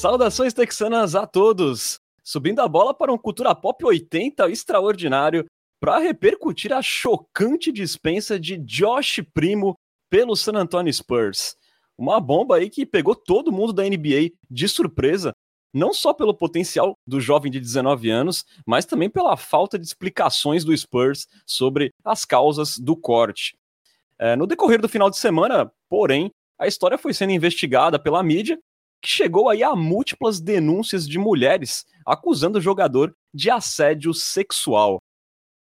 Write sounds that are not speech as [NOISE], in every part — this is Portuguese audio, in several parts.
Saudações texanas a todos! Subindo a bola para um Cultura Pop 80 extraordinário para repercutir a chocante dispensa de Josh Primo pelo San Antonio Spurs. Uma bomba aí que pegou todo mundo da NBA de surpresa, não só pelo potencial do jovem de 19 anos, mas também pela falta de explicações do Spurs sobre as causas do corte. É, no decorrer do final de semana, porém, a história foi sendo investigada pela mídia que chegou aí a múltiplas denúncias de mulheres acusando o jogador de assédio sexual.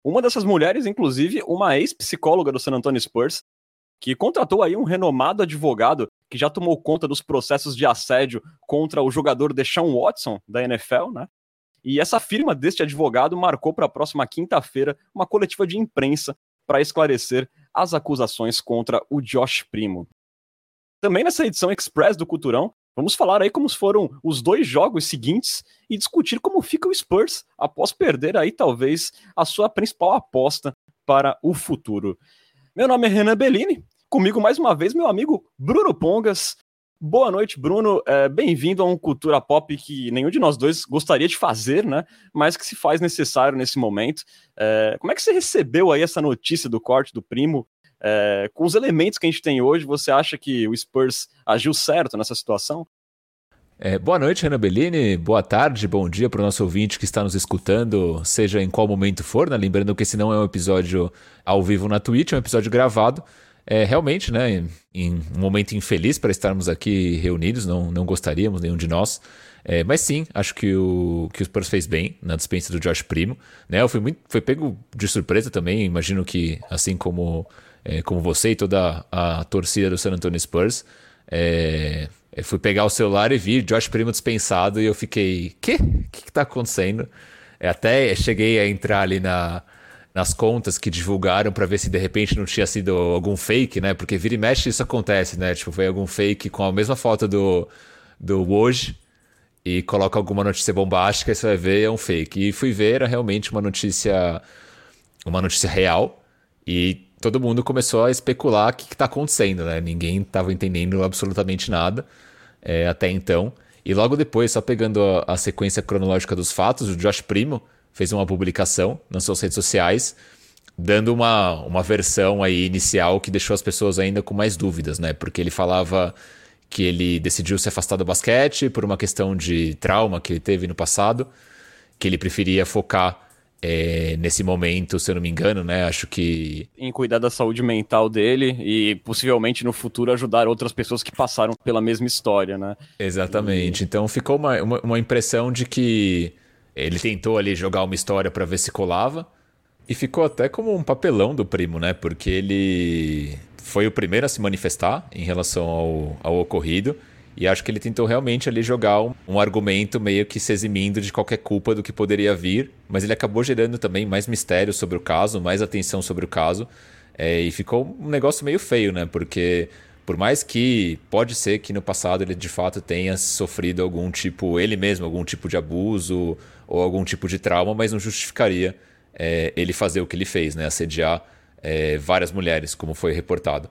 Uma dessas mulheres, inclusive, uma ex-psicóloga do San Antonio Spurs, que contratou aí um renomado advogado que já tomou conta dos processos de assédio contra o jogador Deshaun Watson da NFL, né? E essa firma deste advogado marcou para a próxima quinta-feira uma coletiva de imprensa para esclarecer as acusações contra o Josh Primo. Também nessa edição express do Culturão, Vamos falar aí como foram os dois jogos seguintes e discutir como fica o Spurs após perder aí talvez a sua principal aposta para o futuro. Meu nome é Renan Bellini, comigo mais uma vez meu amigo Bruno Pongas. Boa noite, Bruno. É, Bem-vindo a um Cultura Pop que nenhum de nós dois gostaria de fazer, né? Mas que se faz necessário nesse momento. É, como é que você recebeu aí essa notícia do corte do primo? É, com os elementos que a gente tem hoje, você acha que o Spurs agiu certo nessa situação? É, boa noite, Renan Bellini. Boa tarde, bom dia para o nosso ouvinte que está nos escutando, seja em qual momento for, né? Lembrando que esse não é um episódio ao vivo na Twitch, é um episódio gravado. É, realmente, né, em um momento infeliz para estarmos aqui reunidos, não, não gostaríamos, nenhum de nós. É, mas sim, acho que o, que o Spurs fez bem na dispensa do Josh Primo. Né? Eu fui, muito, fui pego de surpresa também, imagino que, assim como é, como você e toda a, torcida do San Antonio Spurs. É, eu fui pegar o celular e vi Josh Primo dispensado e eu fiquei, quê? O que está acontecendo? É, até cheguei a entrar ali na, nas contas que divulgaram para ver se de repente não tinha sido algum fake, né? Porque vira e mexe isso acontece, né? Tipo, foi algum fake com a mesma foto do, do Woj e coloca alguma notícia bombástica e você vai ver é um fake. E fui ver, era realmente uma notícia uma notícia real e todo mundo começou a especular o que está acontecendo, né? Ninguém estava entendendo absolutamente nada é, até então. E logo depois, só pegando a, a, sequência cronológica dos fatos, o Josh Primo fez uma publicação nas suas redes sociais, dando uma, uma versão aí inicial que deixou as pessoas ainda com mais dúvidas, né? Porque ele falava que ele decidiu se afastar do basquete por uma questão de trauma que ele teve no passado, que ele preferia focar é, nesse momento, se eu não me engano, né? Acho que. Em cuidar da saúde mental dele e possivelmente no futuro ajudar outras pessoas que passaram pela mesma história, né? Exatamente. E... Então ficou uma, uma, uma, impressão de que ele tentou ali jogar uma história para ver se colava. E ficou até como um papelão do primo, né? Porque ele foi o primeiro a se manifestar em relação ao, ao ocorrido. E acho que ele tentou realmente ali jogar um, um, argumento meio que se eximindo de qualquer culpa do que poderia vir, mas ele acabou gerando também mais mistério sobre o caso, mais atenção sobre o caso, é, e ficou um negócio meio feio, né? Porque por mais que pode ser que no passado ele de fato tenha sofrido algum tipo, ele mesmo, algum tipo de abuso ou algum tipo de trauma, mas não justificaria é, ele fazer o que ele fez, né? Assediar é, várias mulheres, como foi reportado.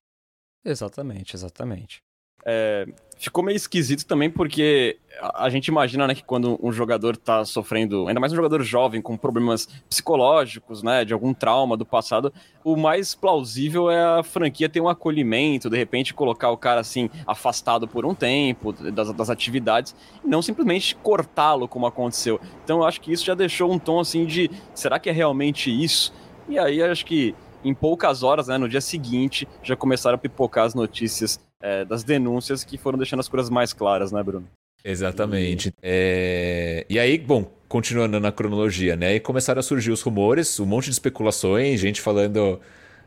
Exatamente, exatamente. É, ficou meio esquisito também porque a, gente imagina né, que quando um jogador está sofrendo, ainda mais um jogador jovem com problemas psicológicos, né, de algum trauma do passado, o mais plausível é a franquia ter um acolhimento, de repente colocar o cara assim afastado por um tempo das, das atividades, e não simplesmente cortá-lo como aconteceu. Então eu acho que isso já deixou um tom assim de será que é realmente isso? E aí acho que em poucas horas, né, no dia seguinte, já começaram a pipocar as notícias é, das denúncias que foram deixando as coisas mais claras, né, Bruno? Exatamente. E... É... e aí, bom, continuando na cronologia, né? E começaram a surgir os rumores, um monte de especulações, gente falando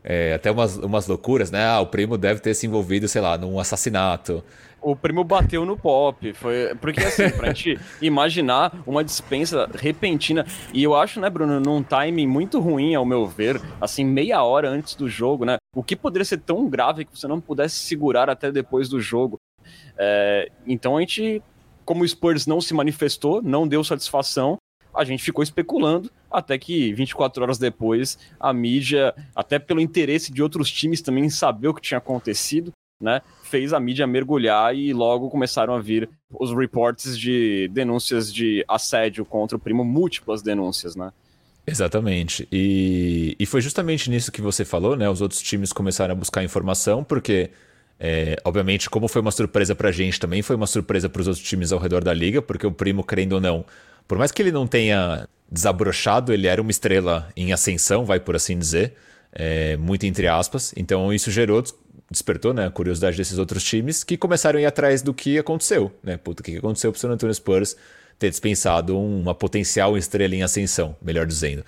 é, até umas, umas loucuras, né? Ah, o primo deve ter se envolvido, sei lá, num assassinato o primo bateu no pop. Foi, porque assim, pra gente [LAUGHS] imaginar uma dispensa repentina. E eu acho, né, Bruno, num timing muito ruim, ao meu ver, assim, meia hora antes do jogo, né? O que poderia ser tão grave que você não pudesse segurar até depois do jogo. É, então a gente, como o Spurs não se manifestou, não deu satisfação, a gente ficou especulando até que 24 horas depois a mídia, até pelo interesse de outros times também saber o que tinha acontecido, né, fez a mídia mergulhar e logo começaram a vir os reportes de denúncias de assédio contra o primo, múltiplas denúncias, né? Exatamente. E, e foi justamente nisso que você falou, né? Os outros times começaram a buscar informação, porque, é, obviamente, como foi uma surpresa pra gente, também foi uma surpresa para os outros times ao redor da liga, porque o primo, querendo ou não, por mais que ele não tenha desabrochado, ele era uma estrela em ascensão, vai por assim dizer, é, muito entre aspas. Então isso gerou, despertou né, a curiosidade desses outros times que começaram a ir atrás do que aconteceu. Né? Puta, o que aconteceu pro San Antonio Spurs ter dispensado uma potencial estrela em ascensão, melhor dizendo.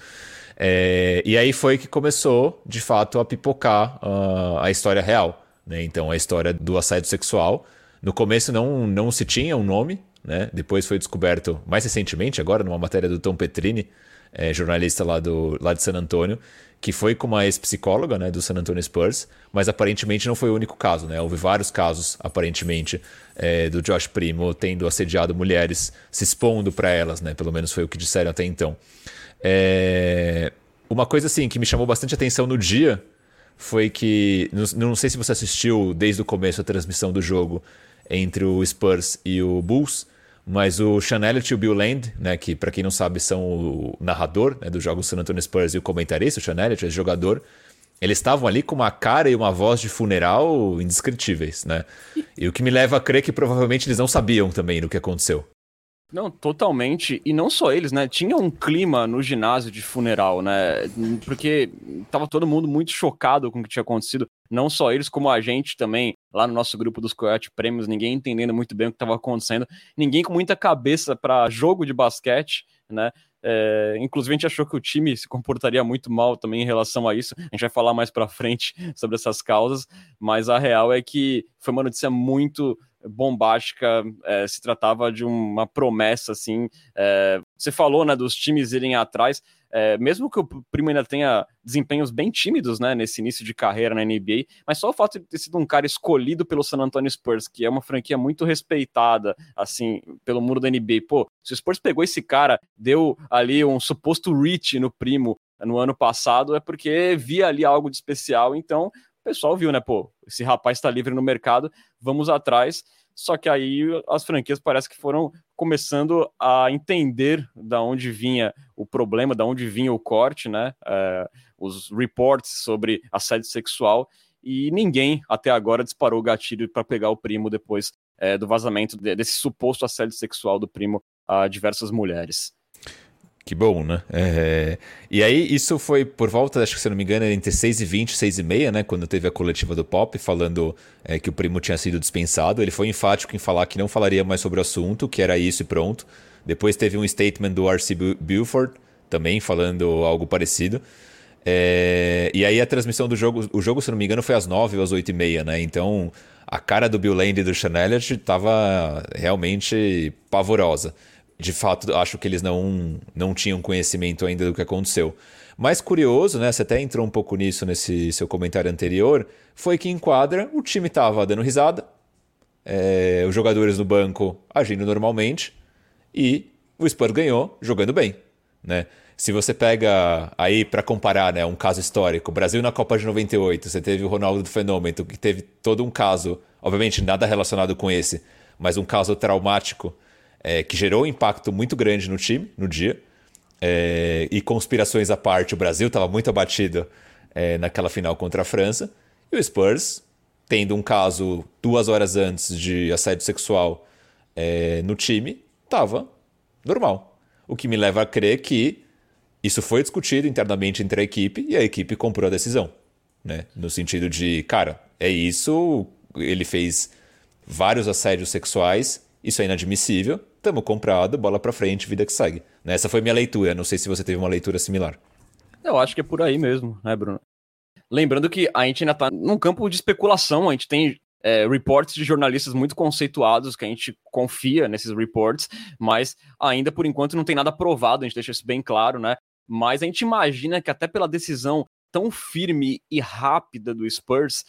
É, e aí foi que começou, de fato, a pipocar uh, a história real. Né? Então, a história do assédio sexual. No começo não, não se tinha um nome, né? depois foi descoberto mais recentemente, agora, numa matéria do Tom Petrini, é, jornalista lá, do, lá de San Antônio, que foi com uma ex-psicóloga né, do San Antonio Spurs, mas aparentemente não foi o único caso. Né? Houve vários casos, aparentemente, é, do Josh Primo tendo assediado mulheres, se expondo para elas, né? pelo menos foi o que disseram até então. É... Uma coisa assim que me chamou bastante atenção no dia foi que, não, não sei se você assistiu desde o começo a transmissão do jogo entre o Spurs e o Bulls, mas o Sean Elliott e o Bill Land, né, que para quem não sabe são o narrador né, do jogo San Antonio Spurs e o comentarista, o Sean Elliott, esse jogador, eles estavam ali com uma cara e uma voz de funeral indescritíveis, né? E o que me leva a crer que provavelmente eles não sabiam também do que aconteceu. Não, totalmente. E não só eles, né? Tinha um clima no ginásio de funeral, né? Porque tava todo mundo muito chocado com o que tinha acontecido. Não só eles, como a gente também, lá no nosso grupo dos Coyote Prêmios, ninguém entendendo muito bem o que estava acontecendo. Ninguém com muita cabeça para jogo de basquete, né? É, inclusive, a gente achou que o time se comportaria muito mal também em relação a isso. A gente vai falar mais para frente [LAUGHS] sobre essas causas, mas a real é que foi uma notícia muito bombástica, é, se tratava de uma promessa, assim. É, você falou, né, dos times irem atrás, é, mesmo que o Primo ainda tenha desempenhos bem tímidos, né, nesse início de carreira na NBA, mas só o fato de ter sido um cara escolhido pelo San Antonio Spurs, que é uma franquia muito respeitada, assim, pelo muro da NBA, pô, se o Spurs pegou esse cara, deu ali um suposto reach no Primo no ano passado, é porque via ali algo de especial, então pessoal viu, né? Pô, esse rapaz está livre no mercado, vamos atrás. Só que aí as franquias parece que foram começando a entender da onde vinha o problema, da onde vinha o corte, né? É, os reports sobre assédio sexual e ninguém até agora disparou o gatilho para pegar o primo depois é, do vazamento desse suposto assédio sexual do primo a diversas mulheres. Que bom, né? É... E aí, isso foi por volta, acho que se não me engano, entre 6 e 20, 6 e meia, né? Quando teve a coletiva do Pop, falando é, que o primo tinha sido dispensado. Ele foi enfático em falar que não falaria mais sobre o assunto, que era isso e pronto. Depois teve um statement do R.C. Buford, também falando algo parecido. É... E aí a transmissão do jogo, o jogo, se não me engano, foi às 9 ou às 8 e meia, né? Então, a cara do Bill Land e do Elliott estava realmente pavorosa de fato, acho que eles não, não tinham conhecimento ainda do que aconteceu. Mais curioso, né? Você até entrou um pouco nisso nesse seu comentário anterior, foi que em quadra o time estava dando risada, é, os jogadores no banco agindo normalmente e o Spurs ganhou jogando bem, né? Se você pega aí para comparar, né, um caso histórico, Brasil na Copa de 98, você teve o Ronaldo do Fenômeno, que teve todo um caso, obviamente nada relacionado com esse, mas um caso traumático é, que gerou um impacto muito grande no time no dia. É, e conspirações à parte, o Brasil estava muito abatido é, naquela final contra a França. E o Spurs, tendo um caso duas horas antes de assédio sexual é, no time, estava normal. O que me leva a crer que isso foi discutido internamente entre a equipe e a equipe comprou a decisão. Né? No sentido de, cara, é isso, ele fez vários assédios sexuais, isso é inadmissível, tamo comprado, bola para frente, vida que segue. Essa foi minha leitura, não sei se você teve uma leitura similar. Eu acho que é por aí mesmo, né, Bruno? Lembrando que a gente ainda tá num campo de especulação, a gente tem é, reports de jornalistas muito conceituados, que a gente confia nesses reports, mas ainda por enquanto não tem nada provado, a gente deixa isso bem claro, né? Mas a gente imagina que até pela decisão tão firme e rápida do Spurs,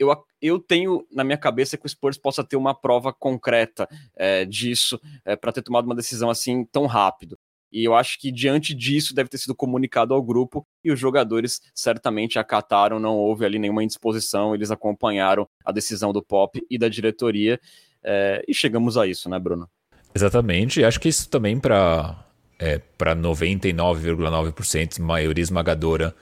eu, eu tenho na minha cabeça que o Spurs possa ter uma prova concreta é, disso é, para ter tomado uma decisão assim tão rápido. E eu acho que diante disso deve ter sido comunicado ao grupo e os jogadores certamente acataram, não houve ali nenhuma indisposição, eles acompanharam a decisão do Pop e da diretoria é, e chegamos a isso, né, Bruno? Exatamente, acho que isso também para é, para 99,9%, maioria esmagadora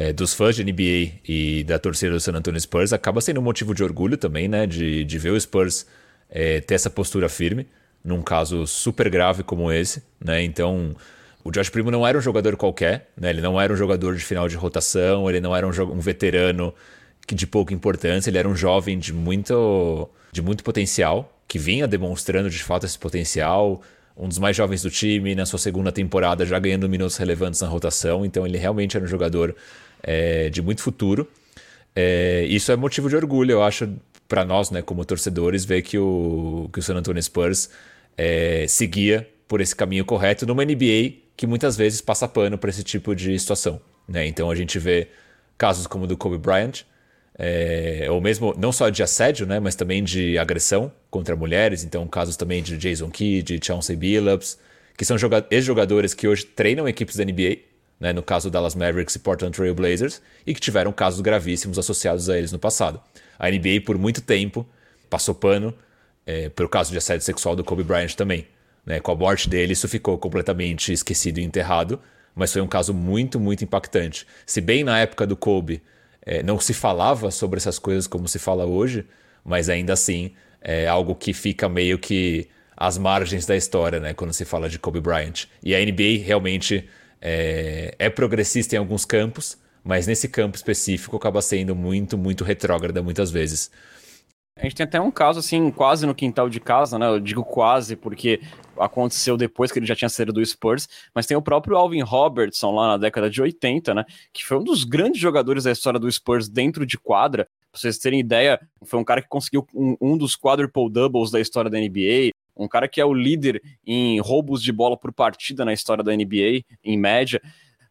é, dos fãs de NBA e da torcida do San Antonio Spurs, acaba sendo um motivo de orgulho também, né, de, de ver o Spurs é, ter essa postura firme num caso super grave como esse, né? Então, o Josh Primo não era um jogador qualquer, né? Ele não era um jogador de final de rotação, ele não era um, um veterano de pouca importância, ele era um jovem de muito, de muito potencial, que vinha demonstrando de fato esse potencial, um dos mais jovens do time, na sua segunda temporada já ganhando minutos relevantes na rotação, então ele realmente era um jogador é, de muito futuro. É, isso é motivo de orgulho, eu acho, para nós, né, como torcedores, ver que o, que o San Antonio Spurs é, seguia por esse caminho correto numa NBA que muitas vezes passa pano para esse tipo de situação. Né? Então a gente vê casos como o do Kobe Bryant, é, ou mesmo não só de assédio, né, mas também de agressão contra mulheres. Então casos também de Jason Kidd, de Chauncey Billups, que são ex-jogadores que hoje treinam equipes da NBA, né, no caso Dallas Mavericks e Portland Trail Blazers, e que tiveram casos gravíssimos associados a eles no passado. A NBA por muito tempo passou pano é, pelo caso de assédio sexual do Kobe Bryant também. Né? Com a morte dele, isso ficou completamente esquecido e enterrado, mas foi um caso muito, muito impactante. Se bem na época do Kobe é, não se falava sobre essas coisas como se fala hoje, mas ainda assim é algo que fica meio que às margens da história, né? Quando se fala de Kobe Bryant. E a NBA realmente é, é progressista em alguns campos, mas nesse campo específico acaba sendo muito, muito retrógrada muitas vezes. A gente tem até um caso, assim, quase no quintal de casa, né? Eu digo quase porque aconteceu depois que ele já tinha saído do Spurs, mas tem o próprio Alvin Robertson lá na década de 80, né? Que foi um dos grandes jogadores da história do Spurs dentro de quadra. Pra vocês terem ideia, foi um cara que conseguiu um, um dos quadruple doubles da história da NBA, um cara que é o líder em roubos de bola por partida na história da NBA, em média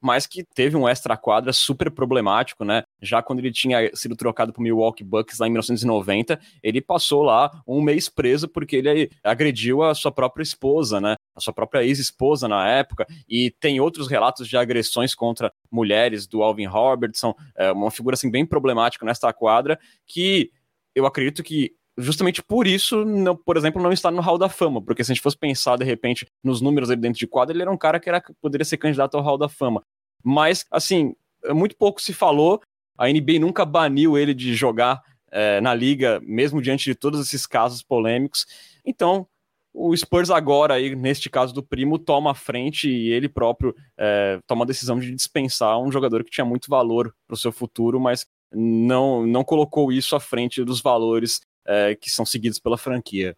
mas que teve um extra-quadra super problemático, né? Já quando ele tinha sido trocado para o Milwaukee Bucks lá em 1990, ele passou lá um mês preso porque ele agrediu a sua própria esposa, né? A sua própria ex-esposa na época, e tem outros relatos de agressões contra mulheres do Alvin Robertson, é uma figura assim bem problemática nesta quadra, que eu acredito que justamente por isso, não, por exemplo, não está no Hall da Fama, porque se a gente fosse pensar de repente nos números dele dentro de quadra, ele era um cara que era, poderia ser candidato ao Hall da Fama. Mas, assim, muito pouco se falou, a NBA nunca baniu ele de jogar é, na liga, mesmo diante de todos esses casos polêmicos. Então, o Spurs agora, aí, neste caso do primo, toma a frente e ele próprio é, toma a decisão de dispensar um jogador que tinha muito valor para o seu futuro, mas não, não colocou isso à frente dos valores é, que são seguidos pela franquia.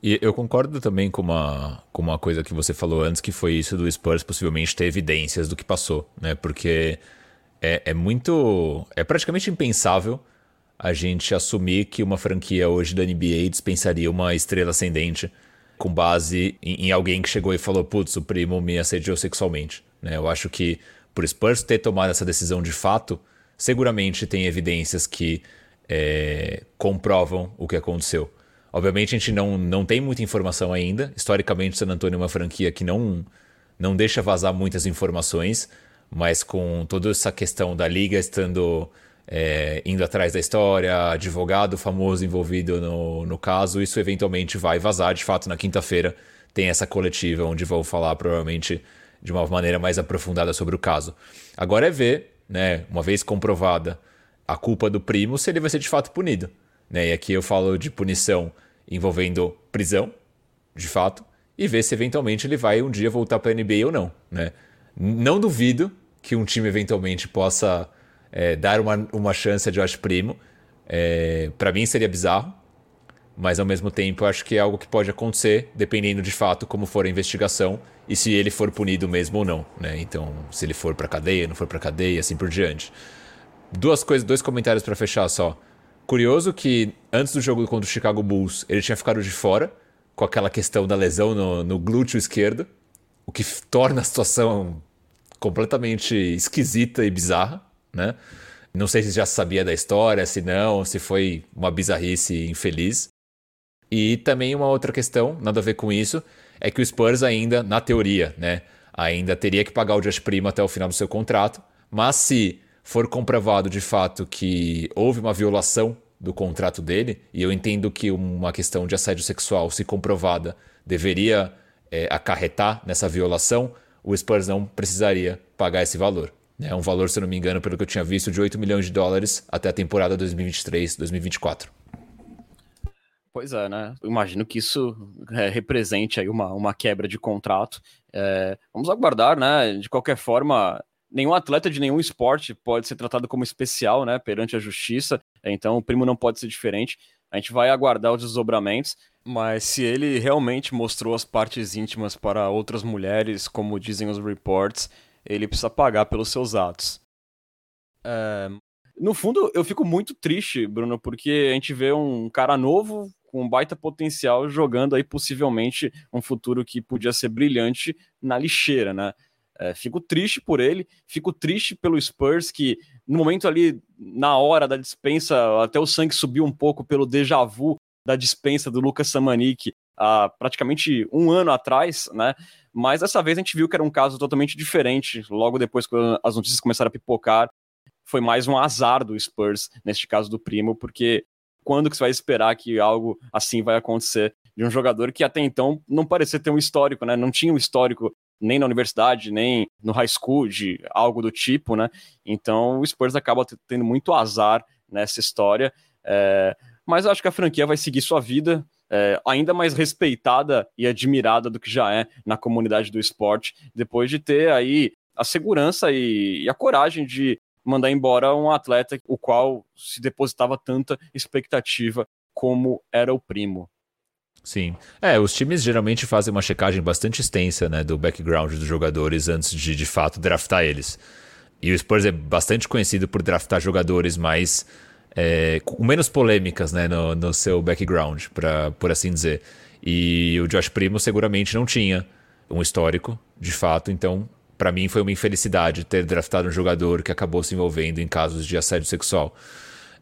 E eu concordo também com uma, com uma coisa que você falou antes, que foi isso do Spurs possivelmente ter evidências do que passou, né? Porque é, é muito. É praticamente impensável a gente assumir que uma franquia hoje da NBA dispensaria uma estrela ascendente com base em, em alguém que chegou e falou: putz, o primo me assediou sexualmente. Né? Eu acho que por Spurs ter tomado essa decisão de fato, seguramente tem evidências que é, comprovam o que aconteceu. Obviamente a gente não, não tem muita informação ainda. Historicamente, San Antonio é uma franquia que não, não deixa vazar muitas informações, mas com toda essa questão da liga estando é, indo atrás da história, advogado famoso envolvido no, no caso, isso eventualmente vai vazar. De fato, na quinta-feira tem essa coletiva onde vão falar provavelmente de uma maneira mais aprofundada sobre o caso. Agora é ver, né, uma vez comprovada a culpa do primo, se ele vai ser de fato punido. Né? E aqui eu falo de punição envolvendo prisão, de fato, e ver se eventualmente ele vai um dia voltar para a NBA ou não. Né? Não duvido que um time eventualmente possa é, dar uma, uma chance a Josh Primo. É, para mim seria bizarro, mas ao mesmo tempo acho que é algo que pode acontecer, dependendo de fato como for a investigação e se ele for punido mesmo ou não. Né? Então, se ele for para cadeia, não for para cadeia, assim por diante. Duas coisas, dois comentários para fechar só. Curioso que antes do jogo contra o Chicago Bulls, ele tinha ficado de fora com aquela questão da lesão no, no glúteo esquerdo, o que torna a situação completamente esquisita e bizarra, né? Não sei se já sabia da história, se não, se foi uma bizarrice infeliz. E também uma outra questão, nada a ver com isso, é que o Spurs ainda, na teoria, né, ainda teria que pagar o Josh Primo até o final do seu contrato, mas se for comprovado de fato que houve uma violação do contrato dele, e eu entendo que uma questão de assédio sexual, se comprovada, deveria é, acarretar nessa violação, o Spurs não precisaria pagar esse valor. É um valor, se eu não me engano, pelo que eu tinha visto, de 8 milhões de dólares até a temporada 2023-2024. Pois é, né? Imagino que isso é, represente aí uma, uma quebra de contrato. É, vamos aguardar, né? De qualquer forma, nenhum atleta de nenhum esporte pode ser tratado como especial, né? Perante a justiça. Então, o primo não pode ser diferente. A gente vai aguardar os desdobramentos. Mas se ele realmente mostrou as partes íntimas para outras mulheres, como dizem os reports, ele precisa pagar pelos seus atos. É... No fundo, eu fico muito triste, Bruno, porque a gente vê um cara novo com um baita potencial jogando aí possivelmente um futuro que podia ser brilhante na lixeira, né? É, fico triste por ele, fico triste pelo Spurs que no momento ali, na hora da dispensa, até o sangue subiu um pouco pelo déjà vu da dispensa do Lucas Samanik há praticamente um ano atrás, né? Mas dessa vez a gente viu que era um caso totalmente diferente. Logo depois que as notícias começaram a pipocar, foi mais um azar do Spurs, neste caso do Primo, porque quando que você vai esperar que algo assim vai acontecer de um jogador que até então não parecia ter um histórico, né? Não tinha um histórico nem na universidade, nem no high school, de algo do tipo, né? Então o Spurs acaba tendo muito azar nessa história. É... Mas eu acho que a franquia vai seguir sua vida, é, ainda mais respeitada e admirada do que já é na comunidade do esporte, depois de ter aí a segurança e, e a coragem de mandar embora um atleta o qual se depositava tanta expectativa como era o primo. Sim. É, os times geralmente fazem uma checagem bastante extensa né, do background dos jogadores antes de, de fato, draftar eles. E o Spurs é bastante conhecido por draftar jogadores mais. É, com menos polêmicas né, no, no seu background, pra, por assim dizer. E o Josh Primo seguramente não tinha um histórico, de fato, então para mim foi uma infelicidade ter draftado um jogador que acabou se envolvendo em casos de assédio sexual.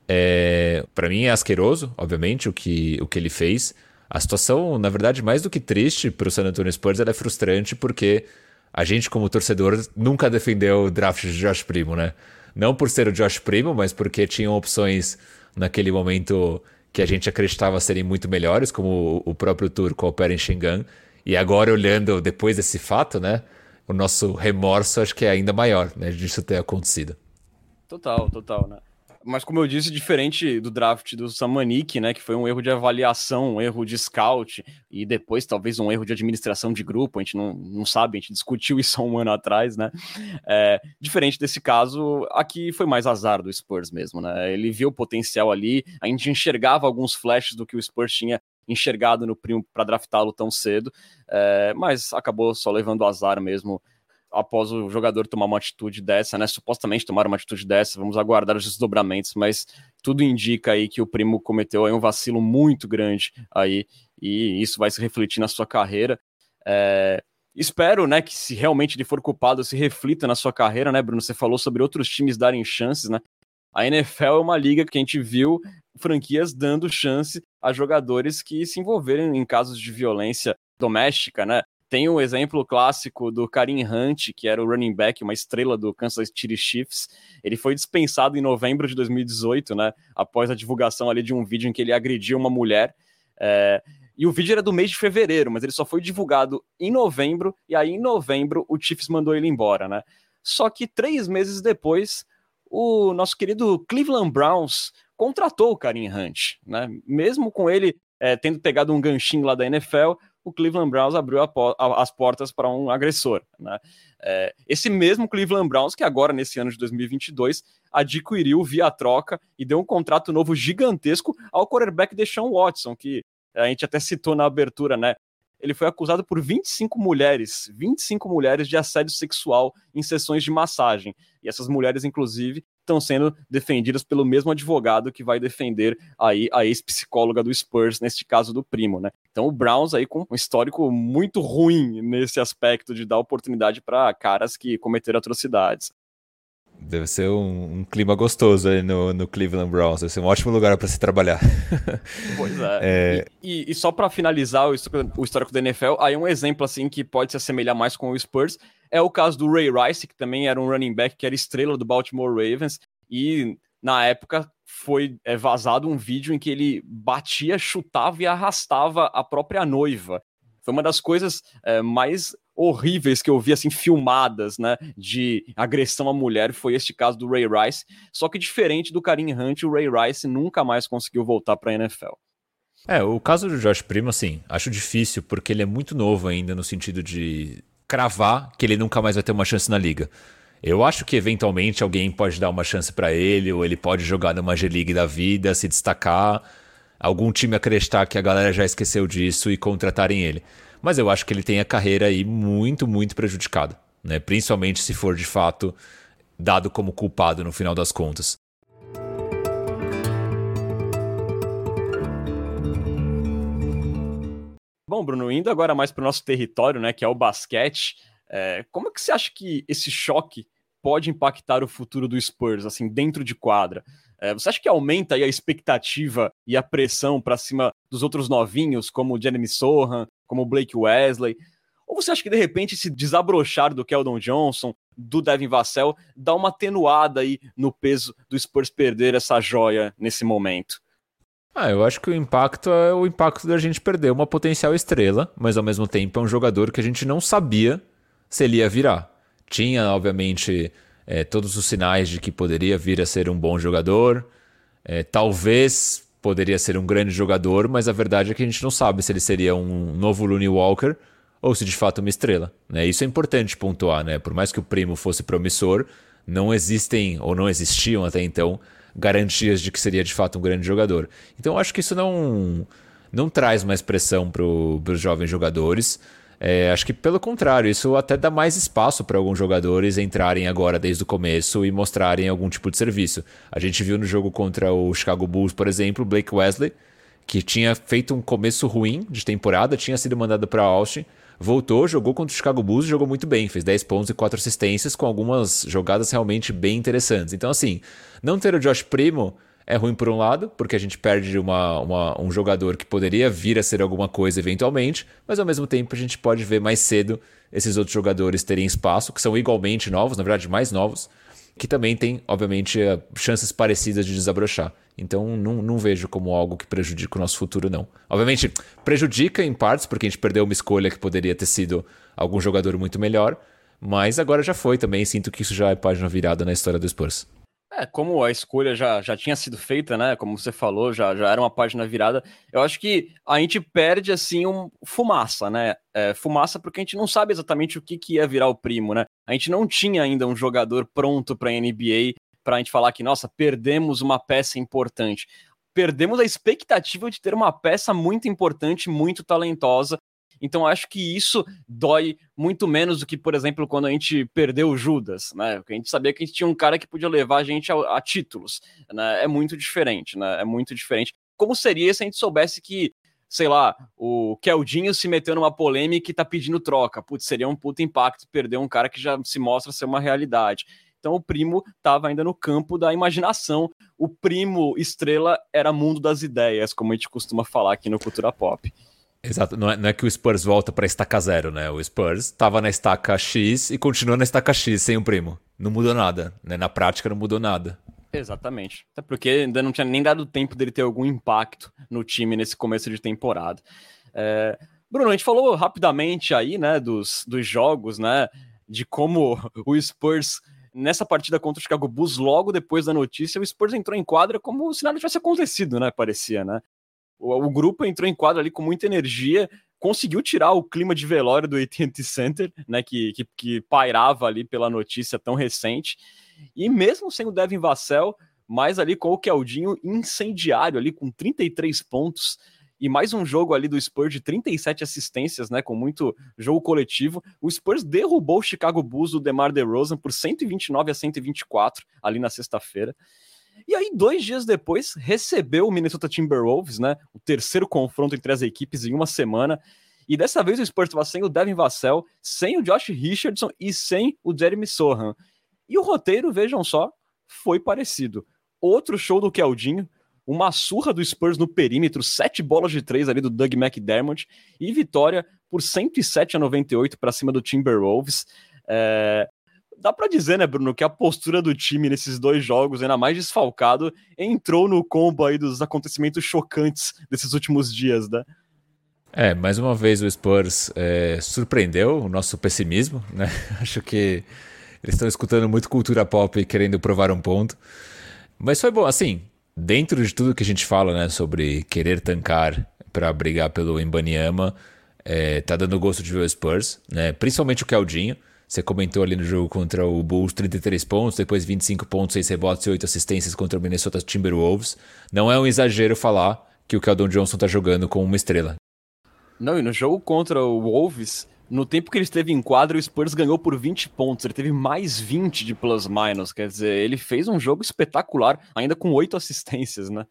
É, para mim é asqueroso, obviamente, o que, o que ele fez. A situação, na verdade, mais do que triste para o San Antonio Spurs, ela é frustrante porque a gente, como torcedor, nunca defendeu o draft de Josh Primo, né? Não por ser o Josh Primo, mas porque tinham opções naquele momento que a gente acreditava serem muito melhores, como o próprio Turco Alperen Shingan. E agora, olhando depois desse fato, né? o nosso remorso acho que é ainda maior, né, disso ter acontecido. Total, total, né? Mas como eu disse, diferente do draft do Samanik, né, que foi um erro de avaliação, um erro de scout e depois talvez um erro de administração de grupo, a gente não, não sabe, a gente discutiu [LAUGHS] isso há um ano atrás, né? É, diferente desse caso, aqui foi mais azar do Spurs mesmo, né? Ele viu o potencial ali, a gente enxergava alguns flashes do que o Spurs tinha enxergado no primo para draftá-lo tão cedo, é, mas acabou só levando azar mesmo após o jogador tomar uma atitude dessa, né? Supostamente tomar uma atitude dessa, vamos aguardar os desdobramentos, mas tudo indica aí que o primo cometeu aí um vacilo muito grande aí e isso vai se refletir na sua carreira. É, espero, né, que se realmente ele for culpado, se reflita na sua carreira, né, Bruno? Você falou sobre outros times darem chances, né? A NFL é uma liga que a gente viu franquias dando chance a jogadores que se envolverem em casos de violência doméstica, né? Tem o um exemplo clássico do Karim Hunt, que era o running back, uma estrela do Kansas City Chiefs. Ele foi dispensado em novembro de 2018, né? Após a divulgação ali de um vídeo em que ele agrediu uma mulher. É... E o vídeo era do mês de fevereiro, mas ele só foi divulgado em novembro, e aí em novembro o Chiefs mandou ele embora, né? Só que três meses depois, o nosso querido Cleveland Browns contratou o Karim Hunt, né? Mesmo com ele é, tendo pegado um ganchinho lá da NFL, o Cleveland Browns abriu a, a, as portas para um agressor, né? É, esse mesmo Cleveland Browns que agora nesse ano de 2022 adquiriu via troca e deu um contrato novo gigantesco ao quarterback Deshaun Watson, que a gente até citou na abertura, né? Ele foi acusado por 25 mulheres, 25 mulheres de assédio sexual em sessões de massagem. E essas mulheres, inclusive, estão sendo defendidas pelo mesmo advogado que vai defender aí a ex-psicóloga do Spurs, neste caso do primo, né? Então o Browns aí com um histórico muito ruim nesse aspecto de dar oportunidade para caras que cometeram atrocidades. Deve ser um, um clima gostoso aí no, no, Cleveland Browns. Deve ser um ótimo lugar para se trabalhar. [LAUGHS] Pois é. é... E, e, e, só para finalizar o histórico, o histórico da NFL, aí um exemplo assim que pode se assemelhar mais com o Spurs é o caso do Ray Rice, que também era um running back que era estrela do Baltimore Ravens e na época foi é, vazado um vídeo em que ele batia, chutava e arrastava a própria noiva. Foi uma das coisas é, mais horríveis que eu vi, assim, filmadas, né, de agressão à mulher, foi este caso do Ray Rice, só que diferente do Karim Hunt, o Ray Rice nunca mais conseguiu voltar para a NFL. É, o caso do Josh Primo, assim, acho difícil, porque ele é muito novo ainda, no sentido de cravar que ele nunca mais vai ter uma chance na liga. Eu acho que eventualmente alguém pode dar uma chance para ele, ou ele pode jogar numa G-League da vida, se destacar, algum time acreditar que a galera já esqueceu disso e contratarem ele. Mas eu acho que ele tem a carreira aí muito, muito prejudicada, né? Principalmente se for de fato dado como culpado no final das contas. Bom, Bruno, indo agora mais para o nosso território, né, que é o basquete, é, como é que você acha que esse choque pode impactar o futuro do Spurs, assim, dentro de quadra? É, você acha que aumenta a expectativa e a pressão para cima dos outros novinhos, como o Jeremy Sohan, como o Blake Wesley? Ou você acha que de repente esse desabrochar do Keldon Johnson, do Devin Vassell, dá uma atenuada aí no peso do Spurs perder essa joia nesse momento? Ah, eu acho que o impacto é o impacto da gente perder uma potencial estrela, mas ao mesmo tempo é um jogador que a gente não sabia se ele ia virar. Tinha, obviamente, é, todos os sinais de que poderia vir a ser um bom jogador. É, talvez poderia ser um grande jogador, mas a verdade é que a gente não sabe se ele seria um novo Looney Walker ou se de fato uma estrela. Né? Isso é importante pontuar, né? Por mais que o primo fosse promissor, não existem ou não existiam até então garantias de que seria de fato um grande jogador. Então acho que isso não não traz mais pressão para os jovens jogadores. É, acho que pelo contrário, isso até dá mais espaço para alguns jogadores entrarem agora desde o começo e mostrarem algum tipo de serviço. A gente viu no jogo contra o Chicago Bulls, por exemplo, Blake Wesley, que tinha feito um começo ruim de temporada, tinha sido mandado para Austin, voltou, jogou contra o Chicago Bulls e jogou muito bem, fez 10 pontos e 4 assistências com algumas jogadas realmente bem interessantes. Então, assim, não ter o Josh Primo é ruim por um lado, porque a gente perde uma, uma, um jogador que poderia vir a ser alguma coisa eventualmente, mas ao mesmo tempo a gente pode ver mais cedo esses outros jogadores terem espaço, que são igualmente novos, na verdade mais novos, que também têm, obviamente, eh, chances parecidas de desabrochar. Então não, não vejo como algo que prejudica o nosso futuro, não. Obviamente, prejudica em partes, porque a gente perdeu uma escolha que poderia ter sido algum jogador muito melhor, mas agora já foi também. Sinto que isso já é página virada na história do Spurs. É, como a escolha já, já tinha sido feita, né? Como você falou, já, já era uma página virada. Eu acho que a gente perde, assim, um fumaça, né? É, fumaça porque a gente não sabe exatamente o que, que ia virar o primo, né? A gente não tinha ainda um jogador pronto para a NBA para a gente falar que, nossa, perdemos uma peça importante. Perdemos a expectativa de ter uma peça muito importante, muito talentosa, então acho que isso dói muito menos do que, por exemplo, quando a gente perdeu o Judas, né? Porque a gente sabia que a gente tinha um cara que podia levar a gente a, a títulos, né? É muito diferente, né? É muito diferente. Como seria se a gente soubesse que sei lá, o Keldinho se meteu numa polêmica e tá pedindo troca. Putz, seria um puto impacto perder um cara que já se mostra ser uma realidade. Então o primo estava ainda no campo da imaginação. O primo estrela era mundo das ideias, como a gente costuma falar aqui no Cultura Pop. Exato, não é, não é que o Spurs volta para estaca zero, né? O Spurs estava na estaca X e continua na estaca X sem o primo. Não mudou nada, né? Na prática não mudou nada. Exatamente. Até porque ainda não tinha nem dado tempo dele ter algum impacto no time nesse começo de temporada. É... Bruno, a gente falou rapidamente aí, né, dos, dos jogos, né, de como [LAUGHS] o Spurs nessa partida contra o Chicago Bulls, logo depois da notícia, o Spurs entrou em quadra como se nada tivesse acontecido, né? Parecia, né? O, o grupo entrou em quadra ali com muita energia, conseguiu tirar o clima de velório do AT&T Center, né, que, que, que, pairava ali pela notícia tão recente, e mesmo sem o Devin Vassell, mais ali com o Keldinho incendiário ali com 33 pontos, e mais um jogo ali do Spurs de 37 assistências, né, com muito jogo coletivo. O Spurs derrubou o Chicago Bulls do DeMar DeRozan por 129 a 124 ali na sexta-feira. E aí, dois dias depois, recebeu o Minnesota Timberwolves, né? O terceiro confronto entre as equipes em uma semana. E dessa vez o Spurs estava sem o Devin Vassell, sem o Josh Richardson e sem o Jeremy Sohan. E o roteiro, vejam só, foi parecido. Outro show do Keldinho, uma surra do Spurs no perímetro, sete bolas de três ali do Doug McDermott e vitória por 107 a 98 para cima do Timberwolves. É... Dá para dizer, né, Bruno, que a postura do time nesses dois jogos, ainda mais desfalcado, entrou no combo aí dos acontecimentos chocantes desses últimos dias, né? É, mais uma vez o Spurs é, surpreendeu o nosso pessimismo, né? [LAUGHS] Acho que eles estão escutando muito cultura pop e querendo provar um ponto. Mas foi bom, assim, dentro de tudo que a gente fala, né, sobre querer tancar para brigar pelo Embanyama, é, tá dando gosto de ver o Spurs, né? Principalmente o Caldinho. Você comentou ali no jogo contra o Bulls 33 pontos, depois 25 pontos, 6 rebotes e 8 assistências contra o Minnesota Timberwolves. Não é um exagero falar que o Keldon Johnson tá jogando com uma estrela. Não, e no jogo contra o Wolves, no tempo que ele esteve em quadro, o Spurs ganhou por 20 pontos. Ele teve mais 20 de plus-minus. Quer dizer, ele fez um jogo espetacular, ainda com oito assistências, né?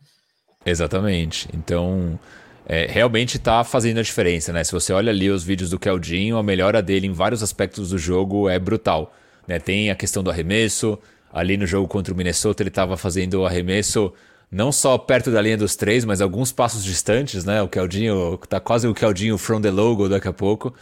Exatamente. Então, é, realmente está fazendo a diferença, né? Se você olha ali os vídeos do Keldinho, a melhora dele em vários aspectos do jogo é brutal. Né? Tem a questão do arremesso. Ali no jogo contra o Minnesota, ele estava fazendo o arremesso não só perto da linha dos três, mas alguns passos distantes, né? O Keldinho tá quase o Keldinho from the logo daqui a pouco.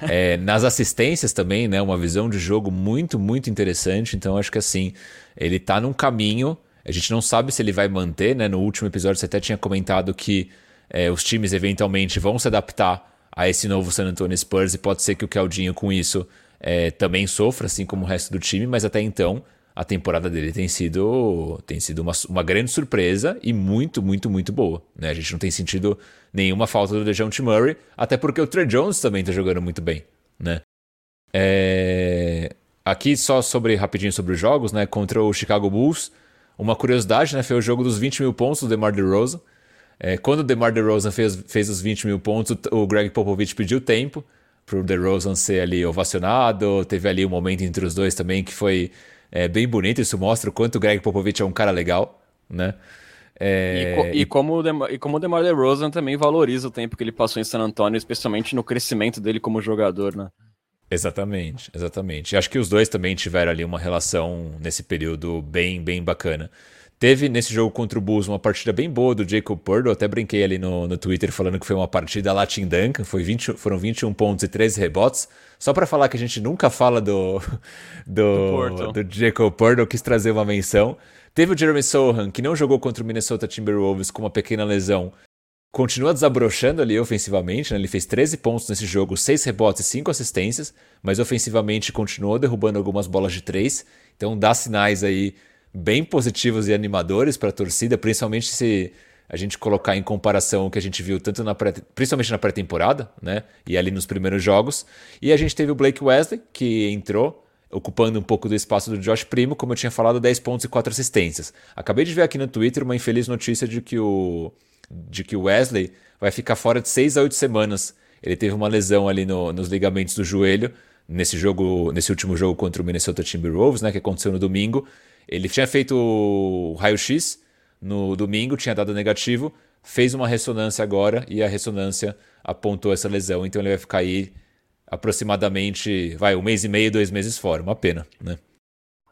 [LAUGHS] É, nas assistências também, né? Uma visão de jogo muito, muito interessante. Então acho que assim, ele tá num caminho. A gente não sabe se ele vai manter, né? No último episódio você até tinha comentado que é, os times eventualmente vão se adaptar a esse novo San Antonio Spurs e pode ser que o Keldinho com isso é, também sofra, assim como o resto do time, mas até então a temporada dele tem sido, tem sido uma, uma grande surpresa e muito, muito, muito boa. Né? A gente não tem sentido nenhuma falta do DeJounte Murray, até porque o Trey Jones também está jogando muito bem. Né? É... Aqui só sobre rapidinho sobre os jogos, né? Contra o Chicago Bulls, uma curiosidade, né? Foi o jogo dos 20 mil pontos do DeMar DeRozan. É, quando o DeMar DeRozan fez, fez os 20 mil pontos, o Greg Popovich pediu tempo para o DeRozan ser ali ovacionado. Teve ali um momento entre os dois também que foi é bem bonito, isso mostra o quanto o Greg Popovich é um cara legal, né? É... E, e, como o Demar, e como o DeMar DeRozan também valoriza o tempo que ele passou em San Antonio, especialmente no crescimento dele como jogador, né? Exatamente, exatamente. Acho que os dois também tiveram ali uma relação nesse período bem, bem bacana. Teve nesse jogo contra o Bulls uma partida bem boa do Jacob Purdo. Até brinquei ali no, no Twitter falando que foi uma partida Latin Duncan. Foi 20, foram 21 pontos e 13 rebotes. Só para falar que a gente nunca fala do, [LAUGHS] do, do, do Jacob Purdo, quis trazer uma menção. Teve o Jeremy Sohan, que não jogou contra o Minnesota Timberwolves com uma pequena lesão. Continua desabrochando ali ofensivamente, né? ele fez 13 pontos nesse jogo, 6 rebotes e 5 assistências, mas ofensivamente continuou derrubando algumas bolas de 3. Então dá sinais aí bem positivos e animadores para a torcida, principalmente se a gente colocar em comparação o que a gente viu tanto na pré, principalmente na pré-temporada, né? E ali nos primeiros jogos. E a gente teve o Blake Wesley, que entrou, ocupando um pouco do espaço do Josh Primo, como eu tinha falado, 10 pontos e 4 assistências. Acabei de ver aqui no Twitter uma infeliz notícia de que o, de que o Wesley vai ficar fora de 6 a 8 semanas. Ele teve uma lesão ali no, nos ligamentos do joelho, nesse jogo, nesse último jogo contra o Minnesota Timberwolves, né, que aconteceu no domingo. Ele tinha feito o raio-x no domingo, tinha dado negativo, fez uma ressonância agora e a ressonância apontou essa lesão, então ele vai ficar aí aproximadamente, vai, um mês e meio, dois meses fora. Uma pena, né?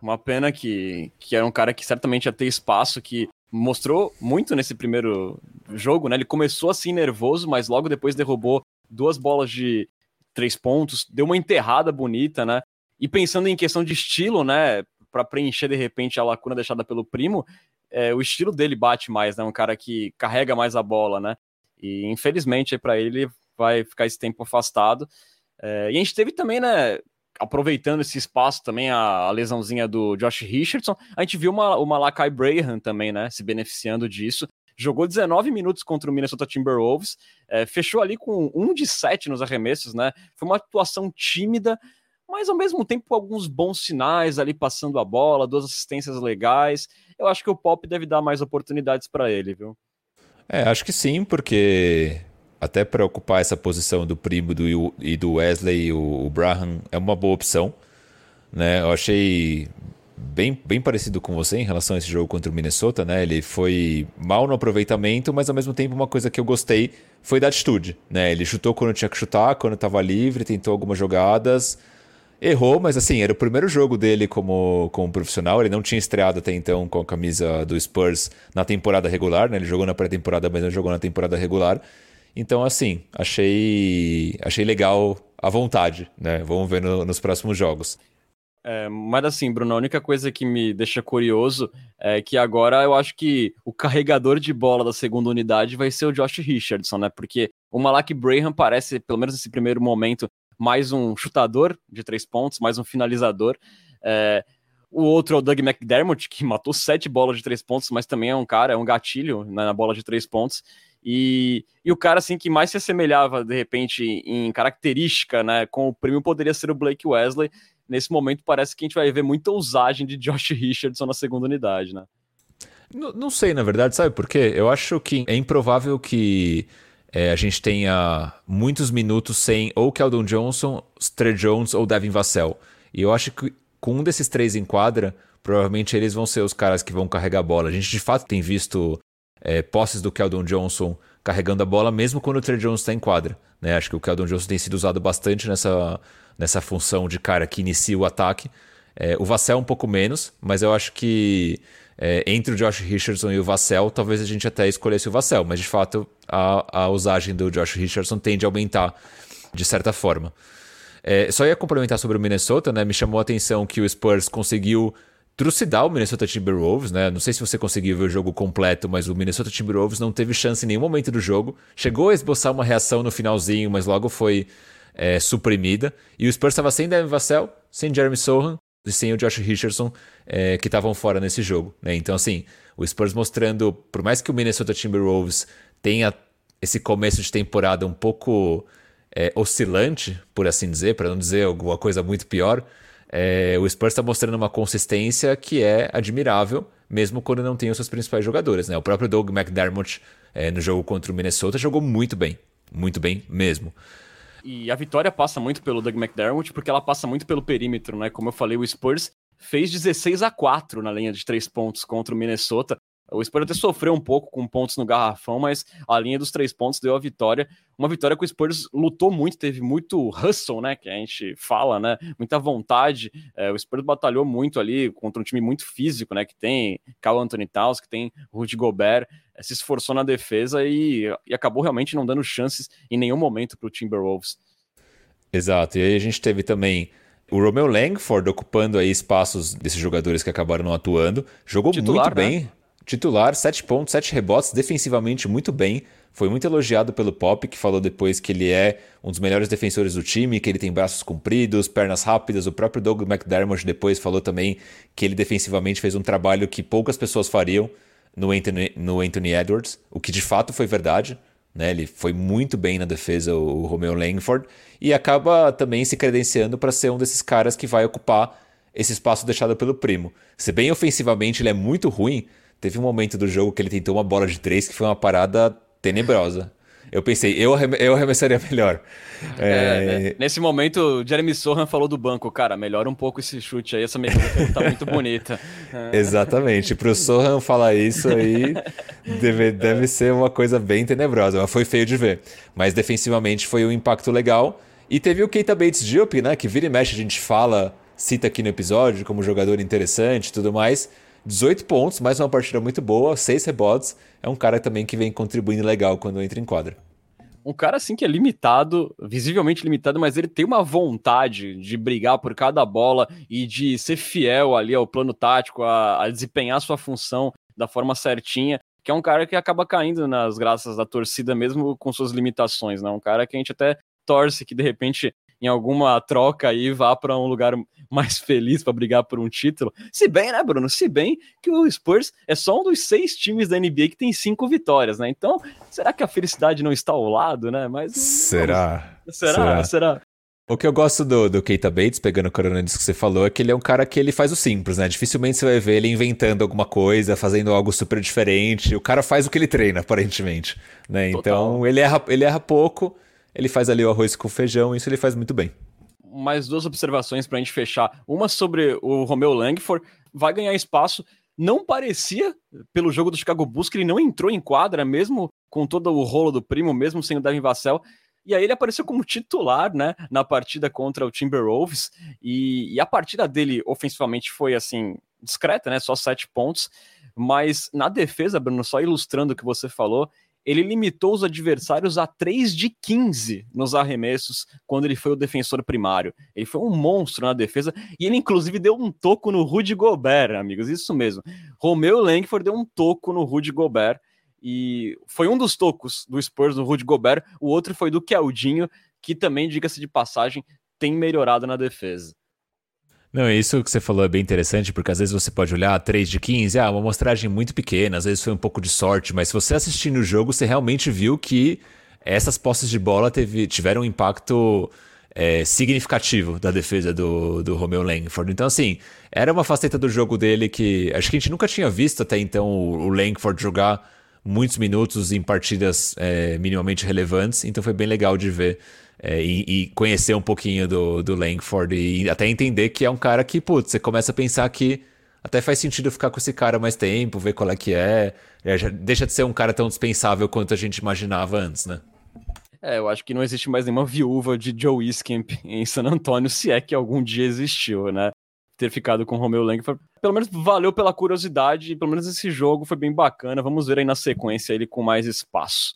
Uma pena que, que era um cara que certamente ia ter espaço, que mostrou muito nesse primeiro jogo, né? Ele começou assim nervoso, mas logo depois derrubou duas bolas de três pontos, deu uma enterrada bonita, né? E pensando em questão de estilo, né? Para preencher de repente a lacuna deixada pelo primo, é, o estilo dele bate mais, né? Um cara que carrega mais a bola, né? E infelizmente para ele vai ficar esse tempo afastado. É, e a gente teve também, né? Aproveitando esse espaço também, a, a lesãozinha do Josh Richardson, a gente viu uma, uma Malakai Braham também, né? Se beneficiando disso. Jogou 19 minutos contra o Minnesota Timberwolves, é, fechou ali com um de 7 nos arremessos, né? Foi uma atuação tímida, mas ao mesmo tempo alguns bons sinais ali passando a bola, duas assistências legais. Eu acho que o Pop deve dar mais oportunidades para ele, viu? É, acho que sim, porque até para ocupar essa posição do primo do, e do Wesley, o, o Braham é uma boa opção. Né? Eu achei bem, bem parecido com você em relação a esse jogo contra o Minnesota, né? Ele foi mal no aproveitamento, mas ao mesmo tempo uma coisa que eu gostei foi da atitude, né? Ele chutou quando tinha que chutar, quando estava livre, tentou algumas jogadas, Errou, mas assim, era o primeiro jogo dele como, como profissional. Ele não tinha estreado até então com a camisa do Spurs na temporada regular, né? Ele jogou na pré-temporada, mas não jogou na temporada regular. Então, assim, achei, achei legal a vontade, né? Vamos ver no, nos próximos jogos. É, mas assim, Bruno, a única coisa que me deixa curioso é que agora eu acho que o carregador de bola da segunda unidade vai ser o Josh Richardson, né? Porque o Malak Braham parece, pelo menos nesse primeiro momento, mais um chutador de três pontos, mais um finalizador. É, o outro é o Doug McDermott, que [LAUGHS] matou sete bolas de três pontos, mas também é um cara, é um gatilho né, na bola de três pontos. E, e o cara assim que mais se assemelhava de repente em característica, né, com o prêmio poderia ser o Blake Wesley. Nesse momento parece que a gente vai ver muita ousagem de Josh [LAUGHS] Richardson na segunda unidade, né? Não, não sei, na verdade, sabe por quê? Eu acho que é improvável que é, a gente tenha muitos minutos sem ou Keldon Johnson, Stre Jones ou Devin Vassell. E eu acho que com um desses três em quadra, provavelmente eles vão ser os caras que vão carregar a bola. A gente de fato tem visto é, posses do Keldon Johnson carregando a bola, mesmo quando o Trey Jones está em quadra. Né? Acho que o Keldon Johnson tem sido usado bastante nessa, nessa função de cara que inicia o ataque. É, o Vassell um pouco menos, mas eu acho que é, entre o Josh Richardson e o Vassell, talvez a gente até escolhesse o Vassell, mas de fato a, a usagem do Josh Richardson tende a aumentar de certa forma. É, só ia complementar sobre o Minnesota, né? Me chamou a atenção que o Spurs conseguiu trucidar o Minnesota Timberwolves, né? Não sei se você conseguiu ver o jogo completo, mas o Minnesota Timberwolves não teve chance em nenhum momento do jogo. Chegou a esboçar uma reação no finalzinho, mas logo foi é, suprimida. E o Spurs estava sem Devin Vassell, sem Jeremy Sohan sem o Josh Richardson, é, que estavam fora nesse jogo. Né? Então, assim, o Spurs mostrando, por mais que o Minnesota Timberwolves tenha esse começo de temporada um pouco é, oscilante, por assim dizer, para não dizer alguma coisa muito pior, é, o Spurs está mostrando uma consistência que é admirável, mesmo quando não tem os seus principais jogadores. Né? O próprio Doug McDermott, é, no jogo contra o Minnesota, jogou muito bem. Muito bem mesmo. E a vitória passa muito pelo Doug McDermott, porque ela passa muito pelo perímetro, né? Como eu falei, o Spurs fez 16 a 4 na linha de três pontos contra o Minnesota. O Spurs até sofreu um pouco com pontos no garrafão, mas a linha dos três pontos deu a vitória. Uma vitória que o Spurs lutou muito, teve muito hustle, né? Que a gente fala, né? Muita vontade. É, o Spurs batalhou muito ali contra um time muito físico, né? Que tem Carl Anthony Towns, que tem Rudy Gobert. É, se esforçou na defesa e, e acabou realmente não dando chances em nenhum momento para o Timberwolves. Exato. E aí a gente teve também o Romeo Langford ocupando aí espaços desses jogadores que acabaram não atuando. Jogou Titular, muito bem. Né? Titular, 7 pontos, 7 rebotes, defensivamente muito bem. Foi muito elogiado pelo Pop, que falou depois que ele é um dos melhores defensores do time, que ele tem braços compridos, pernas rápidas. O próprio Doug McDermott depois falou também que ele defensivamente fez um trabalho que poucas pessoas fariam no Anthony, no Anthony Edwards, o que de fato foi verdade. Né? Ele foi muito bem na defesa, o Romeo Langford, e acaba também se credenciando para ser um desses caras que vai ocupar esse espaço deixado pelo primo. Se bem ofensivamente ele é muito ruim, Teve um momento do jogo que ele tentou uma bola de três que foi uma parada tenebrosa. Eu pensei, eu, eu arremessaria melhor. É, é... É, nesse momento, o Jeremy Sohan falou do banco, cara, melhora um pouco esse chute aí, essa mecânica tá muito bonita. [LAUGHS] Exatamente, pro Sohan falar isso aí, deve, deve ser uma coisa bem tenebrosa, mas foi feio de ver. Mas defensivamente foi um impacto legal. E teve o Keita Bates Diop, né, que vira e mexe a gente fala, cita aqui no episódio como jogador interessante e tudo mais. 18 pontos, mais uma partida muito boa, 6 rebotes. É um cara também que vem contribuindo legal quando entra em quadra. Um cara assim que é limitado, visivelmente limitado, mas ele tem uma vontade de brigar por cada bola e de ser fiel ali ao plano tático, a, a desempenhar sua função da forma certinha que é um cara que acaba caindo nas graças da torcida mesmo com suas limitações, né? Um cara que a gente até torce que de repente em alguma troca aí vá para um lugar mais feliz para brigar por um título. Se bem, né, Bruno? Se bem que o Spurs é só um dos seis times da NBA que tem cinco vitórias, né? Então, será que a felicidade não está ao lado, né? Mas será? Será? Será? será? O que eu gosto do, do Keita Bates, pegando o corona disso que você falou, é que ele é um cara que ele faz o simples, né? Dificilmente você vai ver ele inventando alguma coisa, fazendo algo super diferente. O cara faz o que ele treina, aparentemente. Né? Então ele erra, ele erra pouco, ele faz ali o arroz com feijão, isso ele faz muito bem. Mais duas observações para a gente fechar. Uma sobre o Romeu Langford, vai ganhar espaço. Não parecia, pelo jogo do Chicago Bulls, que ele não entrou em quadra, mesmo com todo o rolo do primo, mesmo sem o Devin Vassell. E aí ele apareceu como titular, né, na partida contra o Timberwolves, e, e a partida dele ofensivamente foi, assim, discreta, né, só sete pontos, mas na defesa, Bruno, só ilustrando o que você falou, ele limitou os adversários a 3 de 15 nos arremessos quando ele foi o defensor primário. Ele foi um monstro na defesa e ele, inclusive, deu um toco no Rudy Gobert, amigos. Isso mesmo. Romeu Langford deu um toco no Rudy Gobert e foi um dos tocos do Spurs no Rudy Gobert. O outro foi do Keldinho, que também, diga-se de passagem, tem melhorado na defesa. Não, isso que você falou é bem interessante, porque às vezes você pode olhar 3 de 15, ah, uma amostragem muito pequena, às vezes foi um pouco de sorte, mas se você assistir no jogo, você realmente viu que essas posses de bola teve, tiveram um impacto é, significativo da defesa do, do Romeo Langford. Então, assim, era uma faceta do jogo dele que acho que a gente nunca tinha visto até então o, o Langford jogar muitos minutos em partidas é, minimamente relevantes, então foi bem legal de ver é, e, e, conhecer um pouquinho do, do Langford e até entender que é um cara que, putz, você começa a pensar que até faz sentido ficar com esse cara mais tempo, ver qual é que é. é já deixa de ser um cara tão dispensável quanto a gente imaginava antes, né? É, eu acho que não existe mais nenhuma viúva de Joe Iskemp em San Antonio, se é que algum dia existiu, né? Ter ficado com o Romeu Langford. Pelo menos valeu pela curiosidade, pelo menos esse jogo foi bem bacana. Vamos ver aí na sequência ele com mais espaço.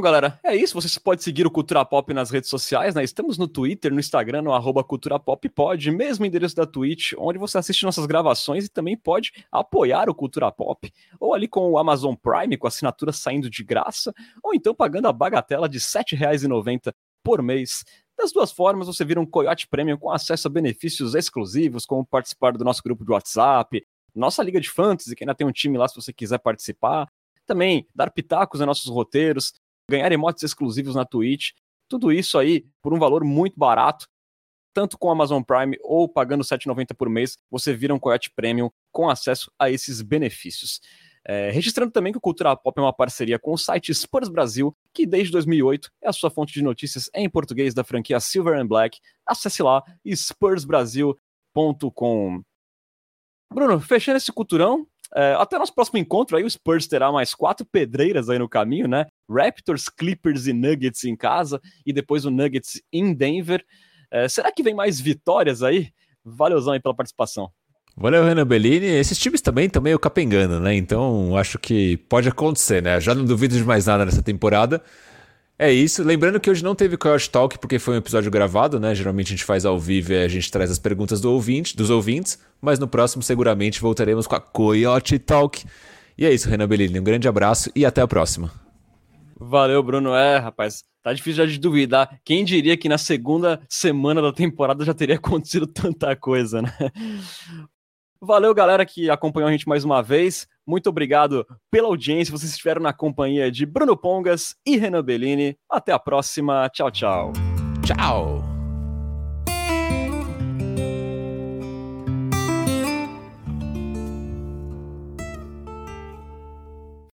Bom, galera, é isso. Você pode seguir o Cultura Pop nas redes sociais, né? Estamos no Twitter, no Instagram, no arroba Cultura Pop Pod, mesmo endereço da Twitch, onde você assiste nossas gravações e também pode apoiar o Cultura Pop, ou ali com o Amazon Prime, com assinatura saindo de graça, ou então pagando a bagatela de R$ 7,90 por mês. Das duas formas, você vira um Coyote Premium com acesso a benefícios exclusivos, como participar do nosso grupo de WhatsApp, nossa liga de fantasy, que ainda tem um time lá se você quiser participar, também dar pitacos nos nossos roteiros, ganhar emotes exclusivos na Twitch, tudo isso aí por um valor muito barato, tanto com Amazon Prime ou pagando R$ 7,90 por mês, você vira um Coyote Premium com acesso a esses benefícios. É, registrando também que o Cultura Pop é uma parceria com o site Spurs Brasil, que desde 2008 é a sua fonte de notícias em português da franquia Silver and Black. Acesse lá spursbrasil.com. Bruno, fechando esse culturão, é, até nosso próximo encontro aí, o Spurs terá mais quatro pedreiras aí no caminho, né? Raptors, Clippers e Nuggets em casa, e depois o Nuggets em Denver. É, será que vem mais vitórias aí? Valeuzão aí pela participação. Valeu, Renan Bellini. Esses times também estão meio capengando, né? Então acho que pode acontecer, né? Já não duvido de mais nada nessa temporada. É isso. Lembrando que hoje não teve Coyote Talk porque foi um episódio gravado, né? Geralmente a gente faz ao vivo e a gente traz as perguntas do ouvinte, dos ouvintes, mas no próximo seguramente voltaremos com a Coyote Talk. E é isso, Renan Bellini. Um grande abraço e até a próxima. Valeu, Bruno. É, rapaz, tá difícil já de duvidar. Quem diria que na segunda semana da temporada já teria [LAUGHS] acontecido tanta coisa, né? Valeu, galera, que acompanhou a gente mais uma vez. Muito obrigado pela audiência. Vocês estiveram na companhia de Bruno Pongas e Renan Bellini. Até a próxima. Tchau, tchau. Tchau.